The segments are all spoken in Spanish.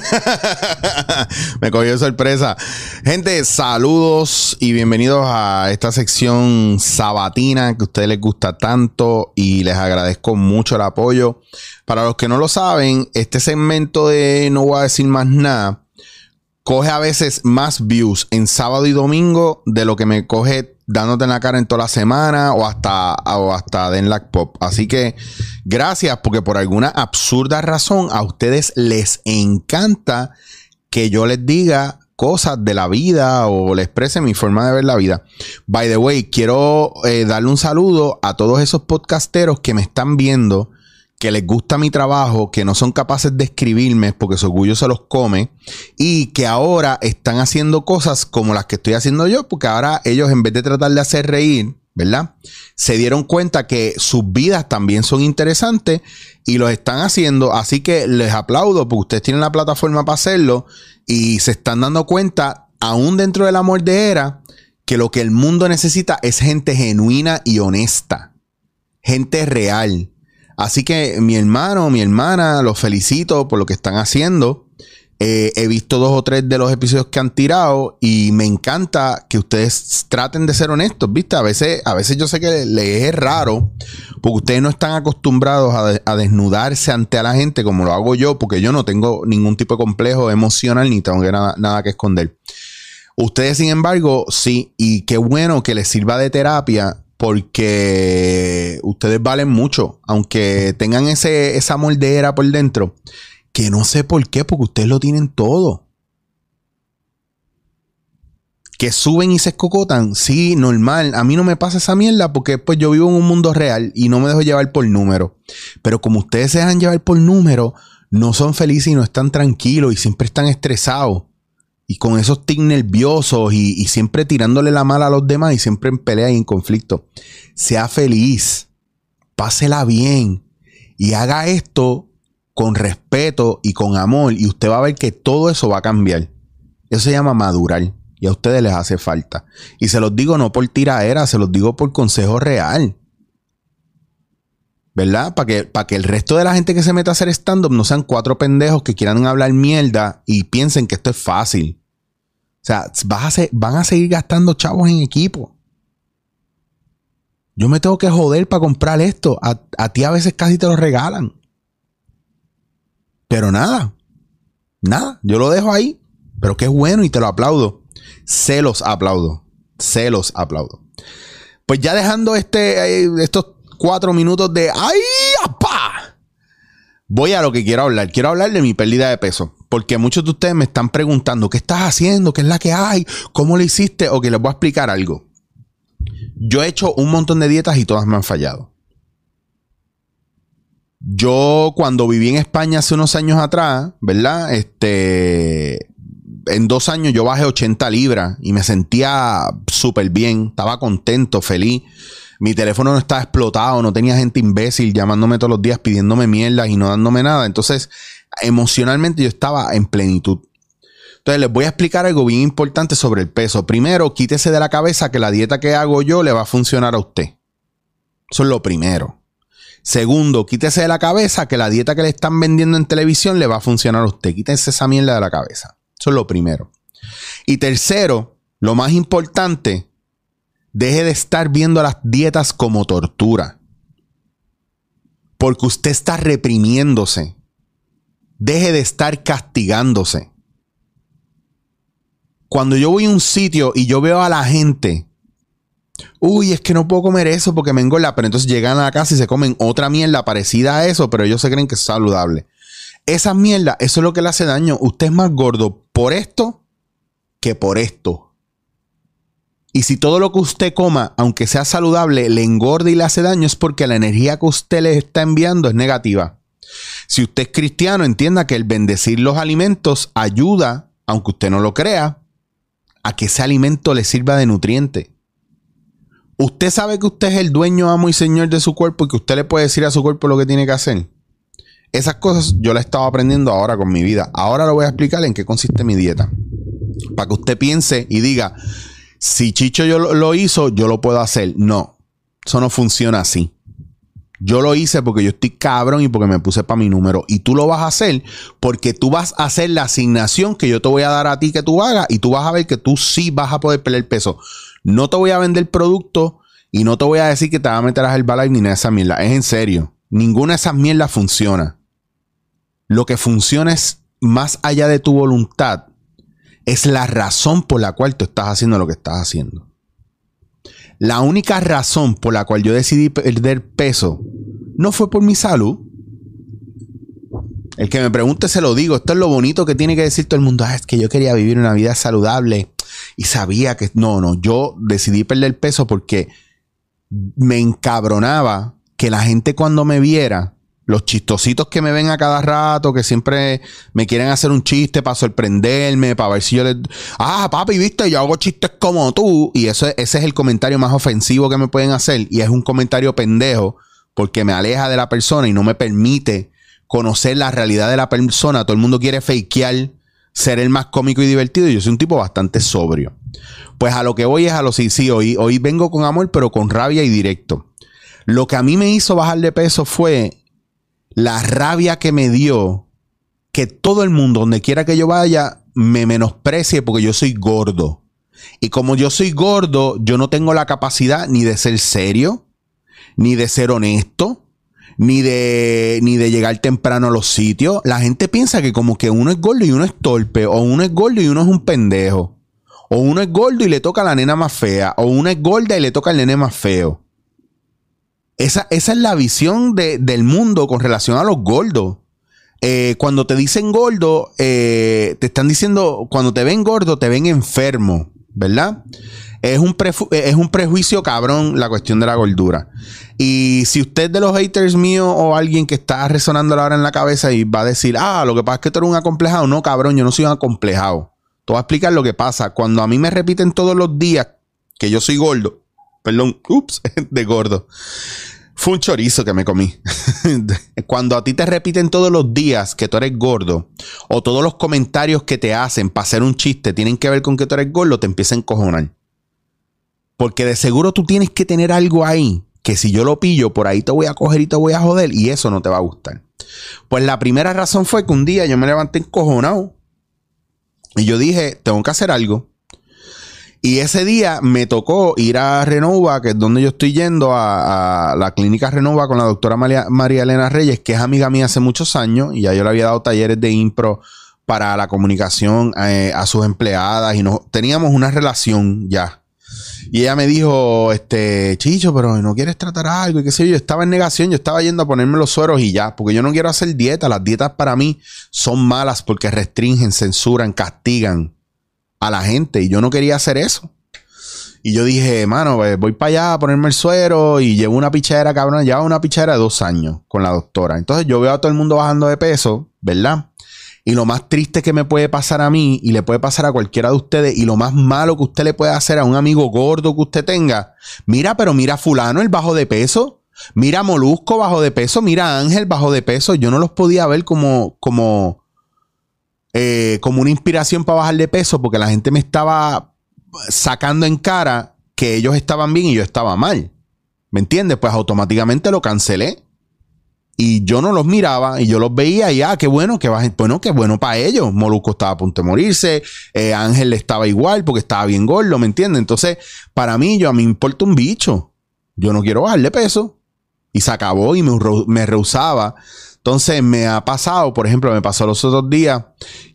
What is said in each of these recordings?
Me cogió sorpresa. Gente, saludos y bienvenidos a esta sección sabatina que a ustedes les gusta tanto y les agradezco mucho el apoyo. Para los que no lo saben, este segmento de No voy a decir más nada coge a veces más views en sábado y domingo de lo que me coge dándote en la cara en toda la semana o hasta, o hasta Pop. Así que gracias porque por alguna absurda razón a ustedes les encanta que yo les diga cosas de la vida o les exprese mi forma de ver la vida. By the way, quiero eh, darle un saludo a todos esos podcasteros que me están viendo que les gusta mi trabajo, que no son capaces de escribirme porque su orgullo se los come y que ahora están haciendo cosas como las que estoy haciendo yo, porque ahora ellos en vez de tratar de hacer reír, ¿verdad? Se dieron cuenta que sus vidas también son interesantes y lo están haciendo, así que les aplaudo porque ustedes tienen la plataforma para hacerlo y se están dando cuenta, aún dentro de la que lo que el mundo necesita es gente genuina y honesta, gente real Así que mi hermano, mi hermana, los felicito por lo que están haciendo. Eh, he visto dos o tres de los episodios que han tirado y me encanta que ustedes traten de ser honestos, ¿viste? A veces, a veces yo sé que les es raro porque ustedes no están acostumbrados a, desnudarse ante la gente como lo hago yo, porque yo no tengo ningún tipo de complejo emocional ni tengo nada, nada que esconder. Ustedes, sin embargo, sí, y qué bueno que les sirva de terapia porque ustedes valen mucho, aunque tengan ese, esa moldera por dentro, que no sé por qué, porque ustedes lo tienen todo. Que suben y se escocotan, sí, normal. A mí no me pasa esa mierda porque pues yo vivo en un mundo real y no me dejo llevar por número. Pero como ustedes se dejan llevar por número, no son felices y no están tranquilos y siempre están estresados y con esos tics nerviosos y, siempre tirándole la mala a los demás y siempre en pelea y en conflicto. Sea feliz, pásela bien y haga esto con respeto y con amor y usted va a ver que todo eso va a cambiar. Eso se llama madurar y a ustedes les hace falta. Y se los digo no por tiraera, se los digo por consejo real. ¿verdad? Para que, que el resto de la gente que se meta a hacer stand-up no sean cuatro pendejos que quieran hablar mierda y piensen que esto es fácil. O sea, van a seguir gastando chavos en equipo. Yo me tengo que joder para comprar esto. A, ti a veces casi te lo regalan. Pero nada. Nada. Yo lo dejo ahí. Pero qué bueno y te lo aplaudo. Se los aplaudo. Se los aplaudo. Pues ya dejando este, eh, estos cuatro minutos de ¡Ay! Voy a lo que quiero hablar. Quiero hablar de mi pérdida de peso. Porque muchos de ustedes me están preguntando, ¿qué estás haciendo? ¿Qué es la que hay? ¿Cómo lo hiciste? O que les voy a explicar algo. Yo he hecho un montón de dietas y todas me han fallado. Yo cuando viví en España hace unos años atrás, ¿verdad? Este, en dos años yo bajé 80 libras y me sentía súper bien, estaba contento, feliz. Mi teléfono no estaba explotado, no tenía gente imbécil llamándome todos los días pidiéndome mierda y no dándome nada. Entonces, emocionalmente yo estaba en plenitud. Entonces les voy a explicar algo bien importante sobre el peso. Primero, quítese de la cabeza que la dieta que hago yo le va a funcionar a usted. Eso es lo primero. Segundo, quítese de la cabeza que la dieta que le están vendiendo en televisión le va a funcionar a usted. Quítese esa mierda de la cabeza. Eso es lo primero. Y tercero, lo más importante, deje de estar viendo las dietas como tortura. Porque usted está reprimiéndose. Deje de estar castigándose. Cuando yo voy a un sitio y yo veo a la gente, uy, es que no puedo comer eso porque me engorda, pero entonces llegan a la casa y se comen otra mierda parecida a eso, pero ellos se creen que es saludable. Esa mierda, eso es lo que le hace daño. Usted es más gordo por esto que por esto. Y si todo lo que usted coma, aunque sea saludable, le engorda y le hace daño, es porque la energía que usted le está enviando es negativa. Si usted es cristiano, entienda que el bendecir los alimentos ayuda, aunque usted no lo crea, a que ese alimento le sirva de nutriente. Usted sabe que usted es el dueño, amo y señor de su cuerpo y que usted le puede decir a su cuerpo lo que tiene que hacer. Esas cosas yo las estaba aprendiendo ahora con mi vida. Ahora lo voy a explicar en qué consiste mi dieta. Para que usted piense y diga, si Chicho yo lo, hizo, yo lo puedo hacer. No, eso no funciona así. Yo lo hice porque yo estoy cabrón y porque me puse para mi número. Y tú lo vas a hacer porque tú vas a hacer la asignación que yo te voy a dar a ti que tú hagas y tú vas a ver que tú sí vas a poder perder peso. No te voy a vender producto y no te voy a decir que te vas a meter a Herbalife ni nada de esa mierda. Es en serio. Ninguna de esas mierdas funciona. Lo que funciona es más allá de tu voluntad. Es la razón por la cual tú estás haciendo lo que estás haciendo. La única razón por la cual yo decidí perder peso no fue por mi salud. El que me pregunte se lo digo. Esto es lo bonito que tiene que decir todo el mundo. Ah, es que yo quería vivir una vida saludable y sabía que no, no. Yo decidí perder peso porque me encabronaba que la gente cuando me viera los chistositos que me ven a cada rato, que siempre me quieren hacer un chiste para sorprenderme, para ver si yo les... Ah, papi, viste, yo hago chistes como tú. Y eso, ese es el comentario más ofensivo que me pueden hacer. Y es un comentario pendejo porque me aleja de la persona y no me permite conocer la realidad de la persona. Todo el mundo quiere fakear ser el más cómico y divertido. Y yo soy un tipo bastante sobrio. Pues a lo que voy es a lo sí, sí, hoy, hoy vengo con amor, pero con rabia y directo. Lo que a mí me hizo bajar de peso fue la rabia que me dio que todo el mundo, donde quiera que yo vaya, me menosprecie porque yo soy gordo. Y como yo soy gordo, yo no tengo la capacidad ni de ser serio, ni de ser honesto, ni de, ni de llegar temprano a los sitios. La gente piensa que como que uno es gordo y uno es torpe, o uno es gordo y uno es un pendejo. O uno es gordo y le toca a la nena más fea, o uno es gorda y le toca al nene más feo. Esa, es la visión del mundo con relación a los gordos. Eh, cuando te dicen gordo, eh, te están diciendo, cuando te ven gordo, te ven enfermo, ¿verdad? Es un, es un prejuicio cabrón la cuestión de la gordura. Y si usted de los haters míos o alguien que está resonando ahora en la cabeza y va a decir, ah, lo que pasa es que tú eres un acomplejado. No, cabrón, yo no soy un acomplejado. Te voy a explicar lo que pasa. Cuando a mí me repiten todos los días que yo soy gordo, perdón, ups, de gordo. Fue un chorizo que me comí. Cuando a ti te repiten todos los días que tú eres gordo, o todos los comentarios que te hacen para hacer un chiste tienen que ver con que tú eres gordo, te empieza a encojonar. Porque de seguro tú tienes que tener algo ahí que si yo lo pillo, por ahí te voy a coger y te voy a joder, y eso no te va a gustar. Pues la primera razón fue que un día yo me levanté encojonado y yo dije, tengo que hacer algo. Y ese día me tocó ir a Renova, que es donde yo estoy yendo, a, la clínica Renova con la doctora María, Elena Reyes, que es amiga mía hace muchos años, y ya yo le había dado talleres de impro para la comunicación eh, a sus empleadas, y no, teníamos una relación ya. Y ella me dijo, este, Chicho, pero no quieres tratar algo y qué sé yo. Yo estaba en negación, yo estaba yendo a ponerme los sueros y ya, porque yo no quiero hacer dieta. Las dietas para mí son malas porque restringen, censuran, castigan a la gente y yo no quería hacer eso. Y yo dije, mano, pues, voy para allá a ponerme el suero y llevo una pichera, cabrón, llevo una pichera de dos años con la doctora. Entonces yo veo a todo el mundo bajando de peso, ¿verdad? Y lo más triste que me puede pasar a mí y le puede pasar a cualquiera de ustedes y lo más malo que usted le puede hacer a un amigo gordo que usted tenga, mira, pero mira fulano el bajo de peso, mira Molusco bajo de peso, mira Ángel bajo de peso, yo no los podía ver como, como, eh, como una inspiración para bajar de peso porque la gente me estaba sacando en cara que ellos estaban bien y yo estaba mal. ¿Me entiendes? Pues automáticamente lo cancelé. Y yo no los miraba y yo los veía y ah, qué bueno, que bueno, qué bueno para ellos. Molusco estaba a punto de morirse, eh, Ángel estaba igual porque estaba bien gordo, ¿me entiendes? Entonces, para mí, yo a mí me importa un bicho. Yo no quiero bajarle peso. Y se acabó y me, me rehusaba entonces me ha pasado, por ejemplo, me pasó los otros días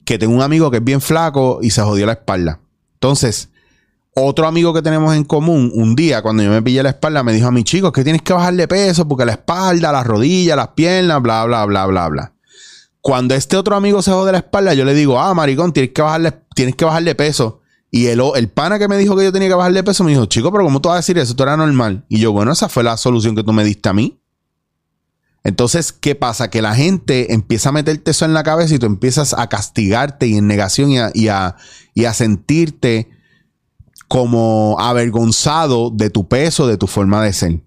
que tengo un amigo que es bien flaco y se jodió la espalda. Entonces, otro amigo que tenemos en común, un día cuando yo me pillé la espalda, me dijo a mi chico que tienes que bajarle peso porque la espalda, las rodillas, las piernas, bla, bla, bla, bla, bla. Cuando este otro amigo se jode la espalda, yo le digo, ah, maricón, tienes que bajarle, tienes que bajarle peso. Y el, el pana que me dijo que yo tenía que bajarle peso me dijo, chico, pero ¿cómo tú vas a decir eso? Esto era normal. Y yo, bueno, esa fue la solución que tú me diste a mí. Entonces, ¿qué pasa? Que la gente empieza a meterte eso en la cabeza y tú empiezas a castigarte y en negación y a, sentirte como avergonzado de tu peso, de tu forma de ser.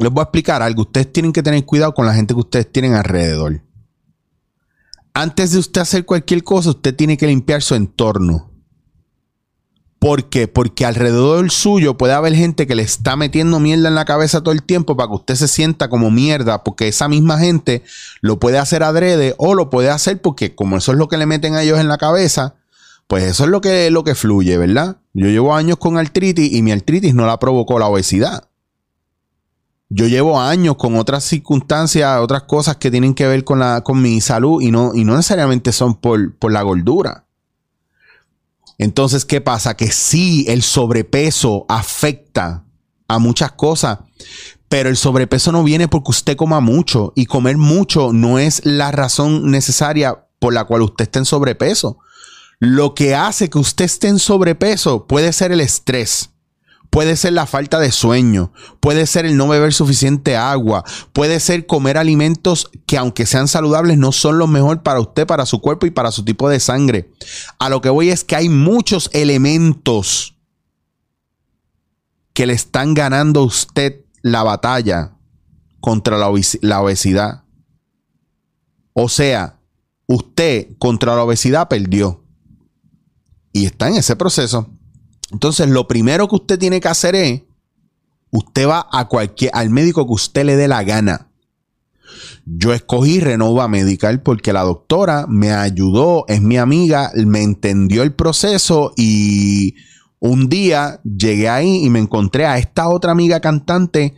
Les voy a explicar algo. Ustedes tienen que tener cuidado con la gente que ustedes tienen alrededor. Antes de usted hacer cualquier cosa, usted tiene que limpiar su entorno. ¿Por qué? Porque alrededor del suyo puede haber gente que le está metiendo mierda en la cabeza todo el tiempo para que usted se sienta como mierda, porque esa misma gente lo puede hacer adrede o lo puede hacer porque como eso es lo que le meten a ellos en la cabeza, pues eso es lo que, lo que fluye, ¿verdad? Yo llevo años con artritis y mi artritis no la provocó la obesidad. Yo llevo años con otras circunstancias, otras cosas que tienen que ver con, la, con mi salud y no, y no necesariamente son por, por la gordura. Entonces, ¿qué pasa? Que sí, el sobrepeso afecta a muchas cosas, pero el sobrepeso no viene porque usted coma mucho y comer mucho no es la razón necesaria por la cual usted esté en sobrepeso. Lo que hace que usted esté en sobrepeso puede ser el estrés Puede ser la falta de sueño, puede ser el no beber suficiente agua, puede ser comer alimentos que aunque sean saludables no son los mejor para usted, para su cuerpo y para su tipo de sangre. A lo que voy es que hay muchos elementos que le están ganando a usted la batalla contra la obesidad. O sea, usted contra la obesidad perdió. Y está en ese proceso. Entonces, lo primero que usted tiene que hacer es, usted va a cualquier, al médico que usted le dé la gana. Yo escogí Renova Medical porque la doctora me ayudó, es mi amiga, me entendió el proceso y un día llegué ahí y me encontré a esta otra amiga cantante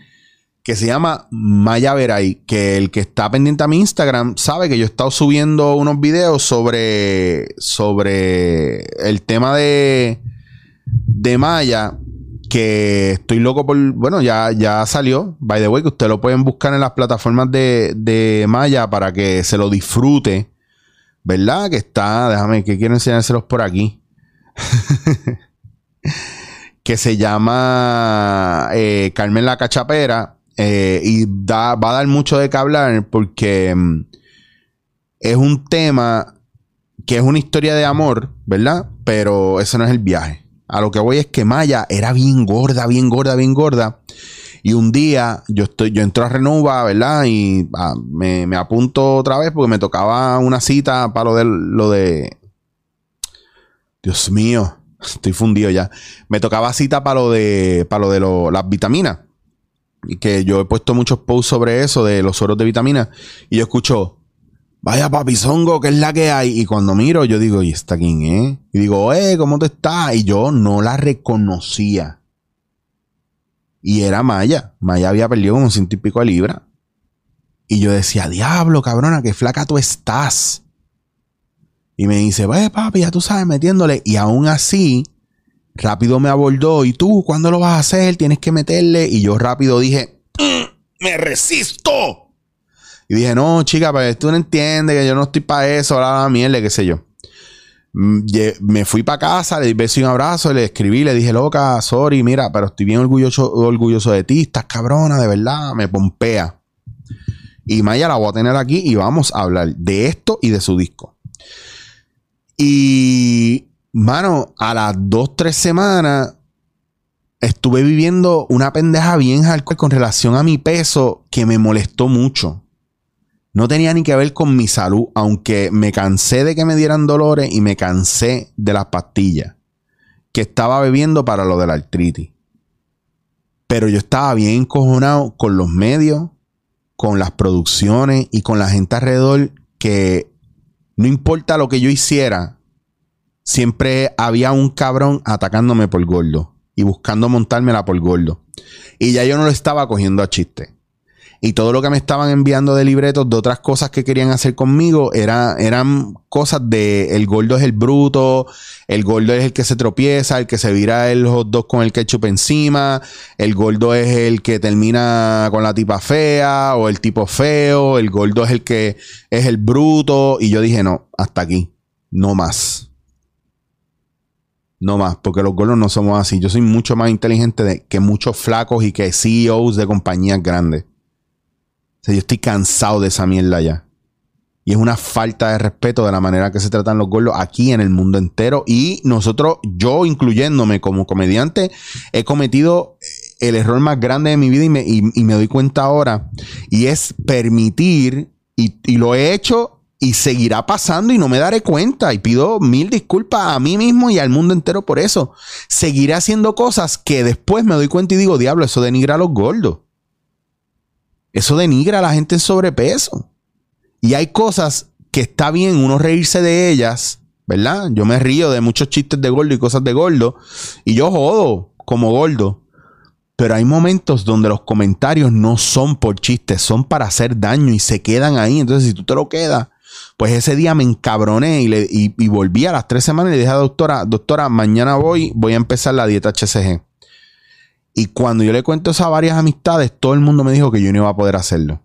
que se llama Maya Veray, que el que está pendiente a mi Instagram sabe que yo he estado subiendo unos videos sobre, sobre el tema de, de Maya que estoy loco por. Bueno, ya, ya salió. By the way, que ustedes lo pueden buscar en las plataformas de, de Maya para que se lo disfrute. ¿Verdad? Que está. Déjame, que quiero enseñárselos por aquí. que se llama eh, Carmen la Cachapera. Eh, y da, va a dar mucho de qué hablar porque mm, es un tema que es una historia de amor, ¿verdad? Pero eso no es el viaje. A lo que voy es que Maya era bien gorda, bien gorda, bien gorda. Y un día yo estoy, yo entro a Renova, ¿verdad? Y ah, me, apunto otra vez porque me tocaba una cita para lo de lo de. Dios mío, estoy fundido ya. Me tocaba cita para lo de. para lo de las vitaminas. Y que yo he puesto muchos posts sobre eso, de los sueros de vitaminas. Y yo escucho, Vaya papizongo, que es la que hay. Y cuando miro, yo digo, ¿y esta quién es? Y digo, eh, ¿cómo te estás? Y yo no la reconocía. Y era Maya. Maya había perdido como ciento y pico de libra. Y yo decía, diablo, cabrona, qué flaca tú estás. Y me dice, vaya papi, ya tú sabes, metiéndole. Y aún así, rápido me abordó. ¿Y tú cuándo lo vas a hacer? Tienes que meterle. Y yo rápido dije, mm, me resisto. Y dije, no, chica, pues tú no entiendes que yo no estoy para eso, la mierda, qué sé yo. Mm, me fui para casa, le di beso y un abrazo, le escribí, le dije, loca, sorry, mira, pero estoy bien orgulloso, orgulloso de ti, estás cabrona, de verdad, me pompea. Y Maya la voy a tener aquí y vamos a hablar de esto y de su disco. Y, mano, a las dos, tres semanas estuve viviendo una pendeja bien hardcore con relación a mi peso que me molestó mucho. No tenía ni que ver con mi salud, aunque me cansé de que me dieran dolores y me cansé de las pastillas que estaba bebiendo para lo de la artritis. Pero yo estaba bien encojonado con los medios, con las producciones y con la gente alrededor que no importa lo que yo hiciera, siempre había un cabrón atacándome por gordo y buscando montármela por gordo. Y ya yo no lo estaba cogiendo a chiste y todo lo que me estaban enviando de libretos de otras cosas que querían hacer conmigo era, eran cosas de el gordo es el bruto, el gordo es el que se tropieza, el que se vira el hot con el ketchup encima, el gordo es el que termina con la tipa fea o el tipo feo, el gordo es el que es el bruto y yo dije no, hasta aquí, no más. No más, porque los gordos no somos así. Yo soy mucho más inteligente que muchos flacos y que CEOs de compañías grandes. O sea, yo estoy cansado de esa mierda ya. Y es una falta de respeto de la manera que se tratan los gordos aquí en el mundo entero. Y nosotros, yo incluyéndome como comediante, he cometido el error más grande de mi vida y me, y, me doy cuenta ahora. Y es permitir, y, y, lo he hecho Y seguirá pasando y no me daré cuenta. Y pido mil disculpas a mí mismo y al mundo entero por eso. Seguiré haciendo cosas que después me doy cuenta y digo, diablo, eso denigra a los gordos. Eso denigra a la gente en sobrepeso. Y hay cosas que está bien uno reírse de ellas, ¿verdad? Yo me río de muchos chistes de gordo y cosas de gordo. Y yo jodo como gordo. Pero hay momentos donde los comentarios no son por chistes, son para hacer daño y se quedan ahí. Entonces, si tú te lo quedas, pues ese día me encabroné y, le, volví a las tres semanas y le dije a la doctora, doctora, mañana voy, voy a empezar la dieta HCG. Y cuando yo le cuento eso a varias amistades, todo el mundo me dijo que yo no iba a poder hacerlo.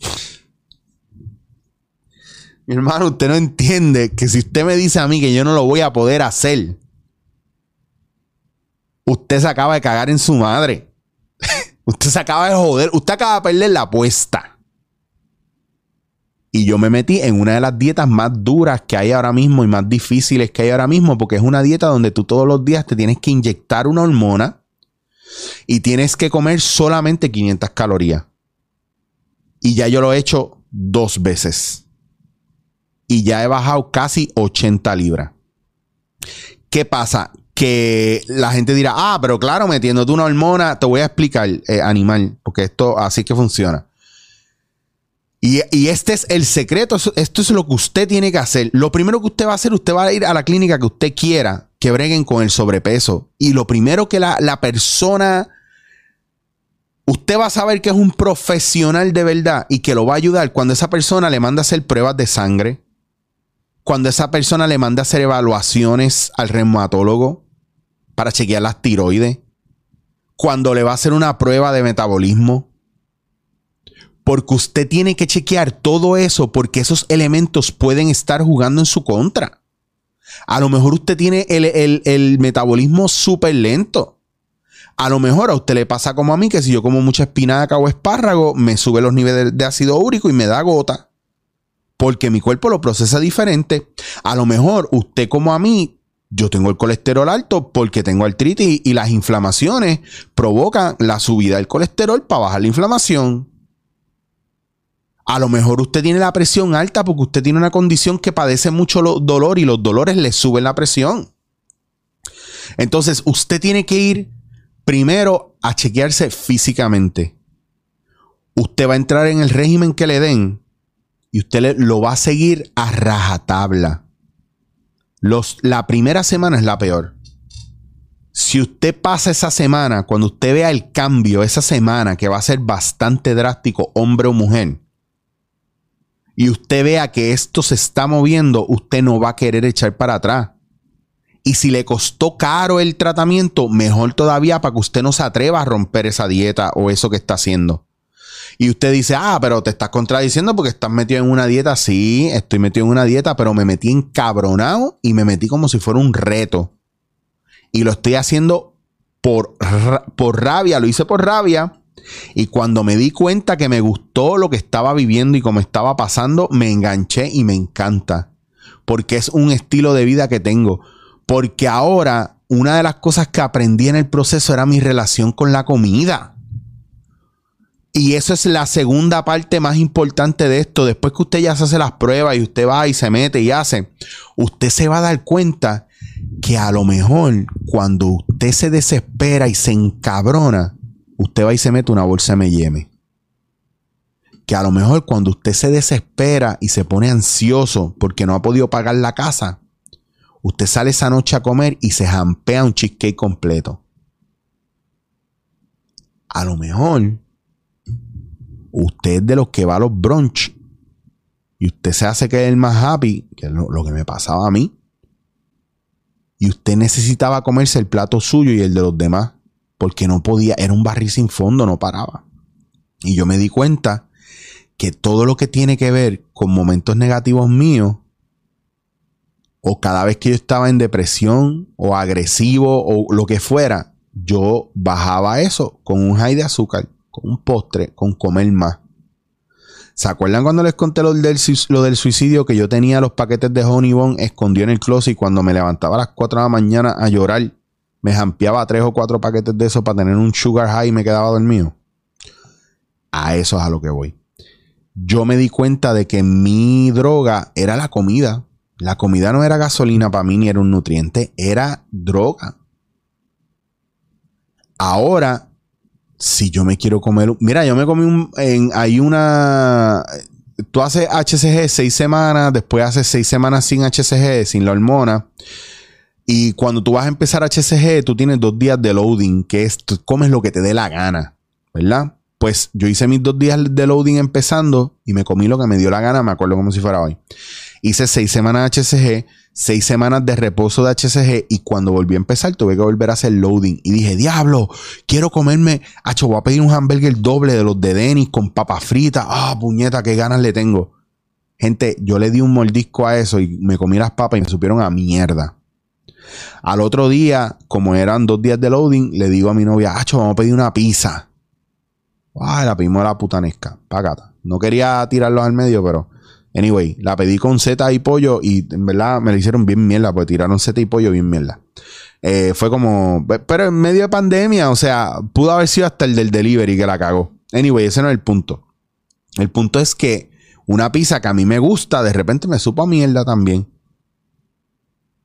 Mi hermano, usted no entiende que si usted me dice a mí que yo no lo voy a poder hacer, usted se acaba de cagar en su madre. usted se acaba de joder. Usted acaba de perder la apuesta. Y yo me metí en una de las dietas más duras que hay ahora mismo y más difíciles que hay ahora mismo, porque es una dieta donde tú todos los días te tienes que inyectar una hormona y tienes que comer solamente 500 calorías. Y ya yo lo he hecho dos veces. Y ya he bajado casi 80 libras. ¿Qué pasa? Que la gente dirá, ah, pero claro, metiéndote una hormona, te voy a explicar, eh, animal, porque esto así que funciona. Y, este es el secreto, esto es lo que usted tiene que hacer. Lo primero que usted va a hacer, usted va a ir a la clínica que usted quiera que breguen con el sobrepeso. Y lo primero que la, la persona, usted va a saber que es un profesional de verdad y que lo va a ayudar cuando esa persona le manda a hacer pruebas de sangre, cuando esa persona le manda a hacer evaluaciones al reumatólogo para chequear las tiroides, cuando le va a hacer una prueba de metabolismo porque usted tiene que chequear todo eso porque esos elementos pueden estar jugando en su contra. A lo mejor usted tiene el, metabolismo súper lento. A lo mejor a usted le pasa como a mí, que si yo como mucha espinaca o espárrago, me sube los niveles de ácido úrico y me da gota. Porque mi cuerpo lo procesa diferente. A lo mejor usted como a mí, yo tengo el colesterol alto porque tengo artritis y las inflamaciones provocan la subida del colesterol para bajar la inflamación. A lo mejor usted tiene la presión alta porque usted tiene una condición que padece mucho dolor y los dolores le suben la presión. Entonces, usted tiene que ir primero a chequearse físicamente. Usted va a entrar en el régimen que le den y usted lo va a seguir a rajatabla. La primera semana es la peor. Si usted pasa esa semana, cuando usted vea el cambio, esa semana que va a ser bastante drástico, hombre o mujer, y usted vea que esto se está moviendo, usted no va a querer echar para atrás. Y si le costó caro el tratamiento, mejor todavía para que usted no se atreva a romper esa dieta o eso que está haciendo. Y usted dice, ah, pero te estás contradiciendo porque estás metido en una dieta. Sí, estoy metido en una dieta, pero me metí encabronado y me metí como si fuera un reto. Y lo estoy haciendo por, por rabia, lo hice por rabia y cuando me di cuenta que me gustó lo que estaba viviendo y cómo estaba pasando, me enganché y me encanta. Porque es un estilo de vida que tengo. Porque ahora una de las cosas que aprendí en el proceso era mi relación con la comida. Y eso es la segunda parte más importante de esto. Después que usted ya se hace las pruebas y usted va y se mete y hace, usted se va a dar cuenta que a lo mejor cuando usted se desespera y se encabrona, usted va y se mete una bolsa M&M. Que a lo mejor cuando usted se desespera y se pone ansioso porque no ha podido pagar la casa, usted sale esa noche a comer y se jampea un cheesecake completo. A lo mejor usted es de los que va a los brunch y usted se hace que el más happy, que es lo que me pasaba a mí. Y usted necesitaba comerse el plato suyo y el de los demás porque no podía, era un barril sin fondo, no paraba. Y yo me di cuenta que todo lo que tiene que ver con momentos negativos míos, o cada vez que yo estaba en depresión o agresivo o lo que fuera, yo bajaba eso con un high de azúcar, con un postre, con comer más. ¿Se acuerdan cuando les conté lo del, suicidio? Que yo tenía los paquetes de Honey Bone escondido en el closet y cuando me levantaba a las 4 de la mañana a llorar, me jampeaba tres o cuatro paquetes de eso para tener un sugar high y me quedaba dormido. A eso es a lo que voy. yo me di cuenta de que mi droga era la comida. La comida no era gasolina para mí ni era un nutriente, era droga. Ahora, si yo me quiero comer, mira, yo me comí hay una, tú haces HCG seis semanas, después haces seis semanas sin HCG, sin la hormona. Y cuando tú vas a empezar HCG, tú tienes dos días de loading, que es, tú comes lo que te dé la gana, ¿verdad? Pues yo hice mis dos días de loading empezando y me comí lo que me dio la gana, me acuerdo como si fuera hoy. Hice seis semanas de HCG, seis semanas de reposo de HCG y cuando volví a empezar tuve que volver a hacer loading. Y dije, diablo, quiero comerme, acho, voy a pedir un hamburger doble de los de Denis con papas fritas. Ah, puñeta, qué ganas le tengo. Gente, yo le di un mordisco a eso y me comí las papas y me supieron a mierda. Al otro día, como eran dos días de loading, le digo a mi novia, acho, vamos a pedir una pizza. Ah, la pedimos a la putanesca, pagata. No quería tirarlos al medio, pero Anyway, la pedí con Z y pollo y en verdad me la hicieron bien mierda, porque tiraron Z y pollo bien mierda. Eh, fue como, pero en medio de pandemia, o sea, pudo haber sido hasta el del delivery que la cagó. Anyway, ese no es el punto. El punto es que una pizza que a mí me gusta, de repente me supo a mierda también.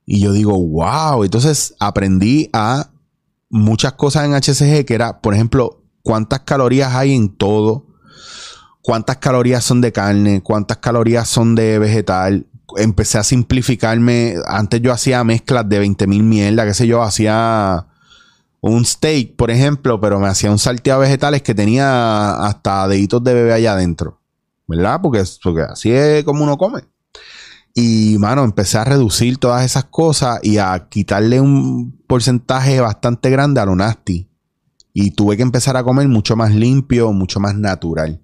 Y yo digo, wow. Entonces aprendí a muchas cosas en HCG que era, por ejemplo, cuántas calorías hay en todo cuántas calorías son de carne, cuántas calorías son de vegetal. Empecé a simplificarme. Antes yo hacía mezclas de 20 mil mierda, qué sé yo, hacía un steak, por ejemplo, pero me hacía un salteado de vegetales que tenía hasta deditos de bebé allá adentro. ¿Verdad? Porque, porque así es como uno come. Y, mano, empecé a reducir todas esas cosas y a quitarle un porcentaje bastante grande a lo nasty. Y tuve que empezar a comer mucho más limpio, mucho más natural.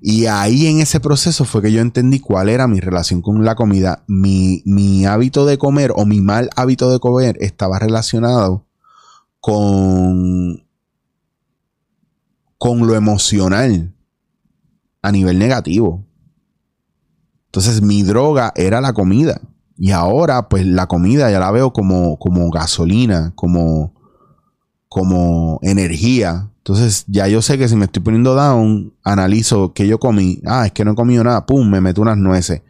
Y ahí en ese proceso fue que yo entendí cuál era mi relación con la comida. Mi, hábito de comer o mi mal hábito de comer estaba relacionado con, con lo emocional a nivel negativo. Entonces mi droga era la comida. Y ahora pues la comida ya la veo como, como gasolina, como, como energía. Entonces, ya yo sé que si me estoy poniendo down, analizo que yo comí. Ah, es que no he comido nada. Pum, me meto unas nueces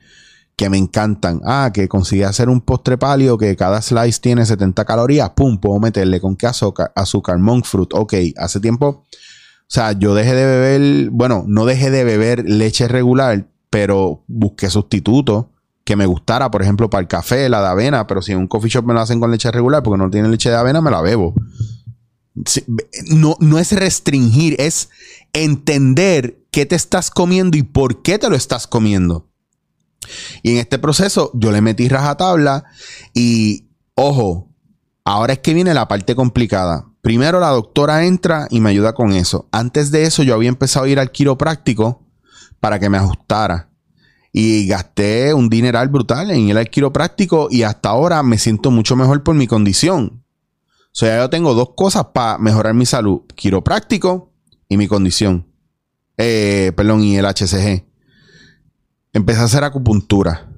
que me encantan. Ah, que conseguí hacer un postre palio que cada slice tiene 70 calorías. Pum, puedo meterle con qué azúcar, azúcar, monk fruit. Ok, hace tiempo. O sea, yo dejé de beber, bueno, no dejé de beber leche regular, pero busqué sustitutos que me gustara, por ejemplo, para el café, la de avena, pero si en un coffee shop me lo hacen con leche regular porque no tiene leche de avena, me la bebo no, no es restringir, es entender qué te estás comiendo y por qué te lo estás comiendo. Y en este proceso yo le metí rajatabla y ojo, ahora es que viene la parte complicada. Primero la doctora entra y me ayuda con eso. Antes de eso yo había empezado a ir al quiropráctico para que me ajustara. Y gasté un dineral brutal en al quiropráctico y hasta ahora me siento mucho mejor por mi condición. O sea, yo tengo dos cosas para mejorar mi salud: quiropráctico y mi condición. Eh, perdón, y el HCG. Empecé a hacer acupuntura.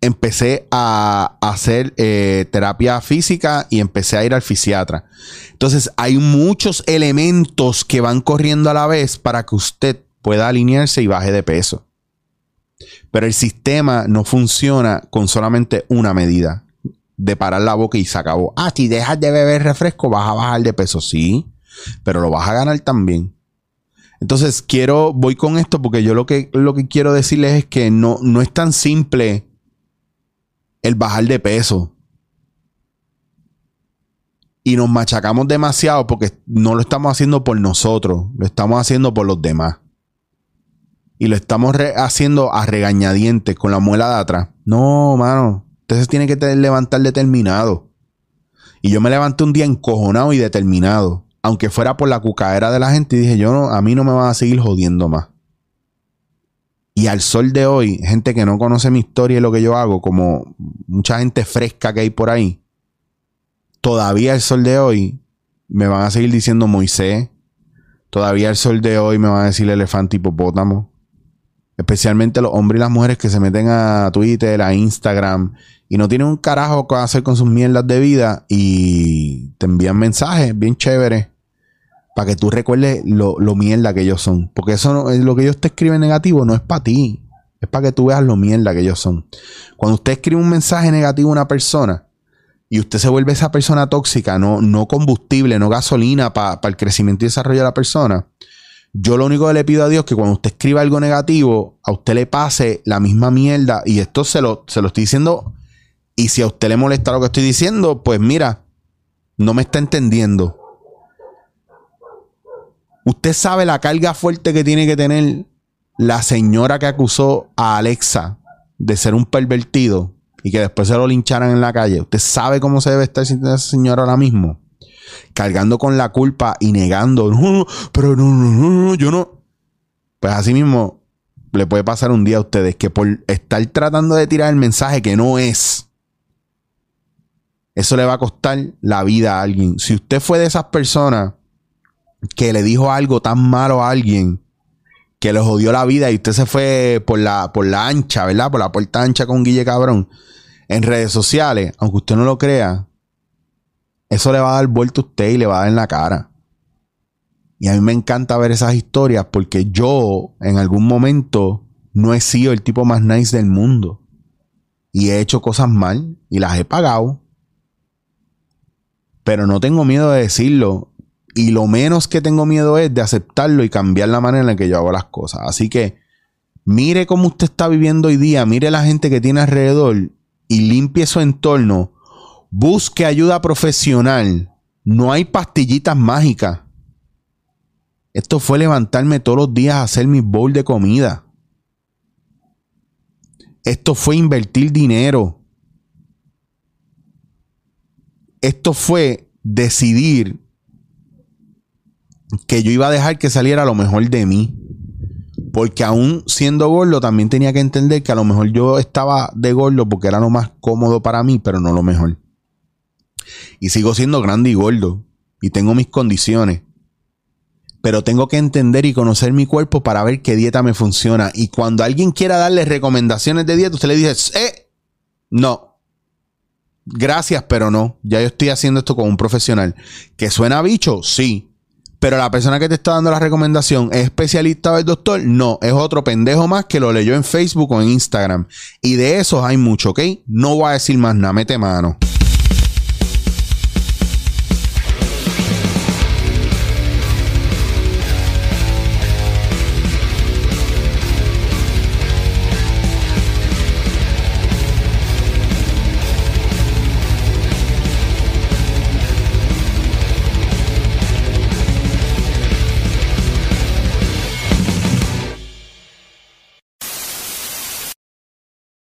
Empecé a hacer eh, terapia física y empecé a ir al fisiatra. Entonces, hay muchos elementos que van corriendo a la vez para que usted pueda alinearse y baje de peso. Pero el sistema no funciona con solamente una medida de parar la boca y se acabó. Ah, si dejas de beber refresco, vas a bajar de peso. Sí, pero lo vas a ganar también. Entonces, quiero, voy con esto porque yo lo que, lo que quiero decirles es que no, no es tan simple el bajar de peso. Y nos machacamos demasiado porque no lo estamos haciendo por nosotros, lo estamos haciendo por los demás. Y lo estamos haciendo a regañadientes con la muela de atrás. No, mano. Entonces tiene que levantar determinado. Y yo me levanté un día encojonado y determinado. Aunque fuera por la cucadera de la gente, y dije, yo no, a mí no me van a seguir jodiendo más. Y al sol de hoy, gente que no conoce mi historia y lo que yo hago, como mucha gente fresca que hay por ahí, todavía al sol de hoy me van a seguir diciendo Moisés. Todavía al sol de hoy me van a decir elefante hipopótamo. Especialmente los hombres y las mujeres que se meten a Twitter, a Instagram y no tienen un carajo que hacer con sus mierdas de vida y te envían mensajes bien chéveres para que tú recuerdes lo, mierda que ellos son. Porque eso no, lo que ellos te escriben negativo no es para ti. Es para que tú veas lo mierda que ellos son. Cuando usted escribe un mensaje negativo a una persona y usted se vuelve esa persona tóxica, no, no combustible, no gasolina para el crecimiento y desarrollo de la persona, yo lo único que le pido a Dios es que cuando usted escriba algo negativo, a usted le pase la misma mierda. Y esto se lo, se lo estoy diciendo. Y si a usted le molesta lo que estoy diciendo, pues mira, no me está entendiendo. Usted sabe la carga fuerte que tiene que tener la señora que acusó a Alexa de ser un pervertido y que después se lo lincharan en la calle. Usted sabe cómo se debe estar sintiendo esa señora ahora mismo. Cargando con la culpa y negando. No, pero no, no, no, yo no. Pues así mismo le puede pasar un día a ustedes que por estar tratando de tirar el mensaje que no es, eso le va a costar la vida a alguien. Si usted fue de esas personas que le dijo algo tan malo a alguien que le jodió la vida y usted se fue por la, por la ancha, ¿verdad? Por la puerta ancha con Guille Cabrón en redes sociales, aunque usted no lo crea, eso le va a dar vuelta a usted y le va a dar en la cara. Y a mí me encanta ver esas historias porque yo en algún momento no he sido el tipo más nice del mundo. Y he hecho cosas mal y las he pagado. Pero no tengo miedo de decirlo y lo menos que tengo miedo es de aceptarlo y cambiar la manera en la que yo hago las cosas. Así que mire cómo usted está viviendo hoy día, mire la gente que tiene alrededor y limpie su entorno. Busque ayuda profesional. No hay pastillitas mágicas. Esto fue levantarme todos los días a hacer mi bowl de comida. Esto fue invertir dinero. Esto fue decidir que yo iba a dejar que saliera lo mejor de mí. Porque aún siendo gordo, también tenía que entender que a lo mejor yo estaba de gordo porque era lo más cómodo para mí, pero no lo mejor. Y sigo siendo grande y gordo. Y tengo mis condiciones. Pero tengo que entender y conocer mi cuerpo para ver qué dieta me funciona. Y cuando alguien quiera darle recomendaciones de dieta, usted le dice, eh, no. Gracias, pero no. Ya yo estoy haciendo esto con un profesional. ¿Que suena bicho? Sí. Pero la persona que te está dando la recomendación es especialista del doctor. No, es otro pendejo más que lo leyó en Facebook o en Instagram. Y de esos hay mucho, ¿ok? No voy a decir más nada, mete mano.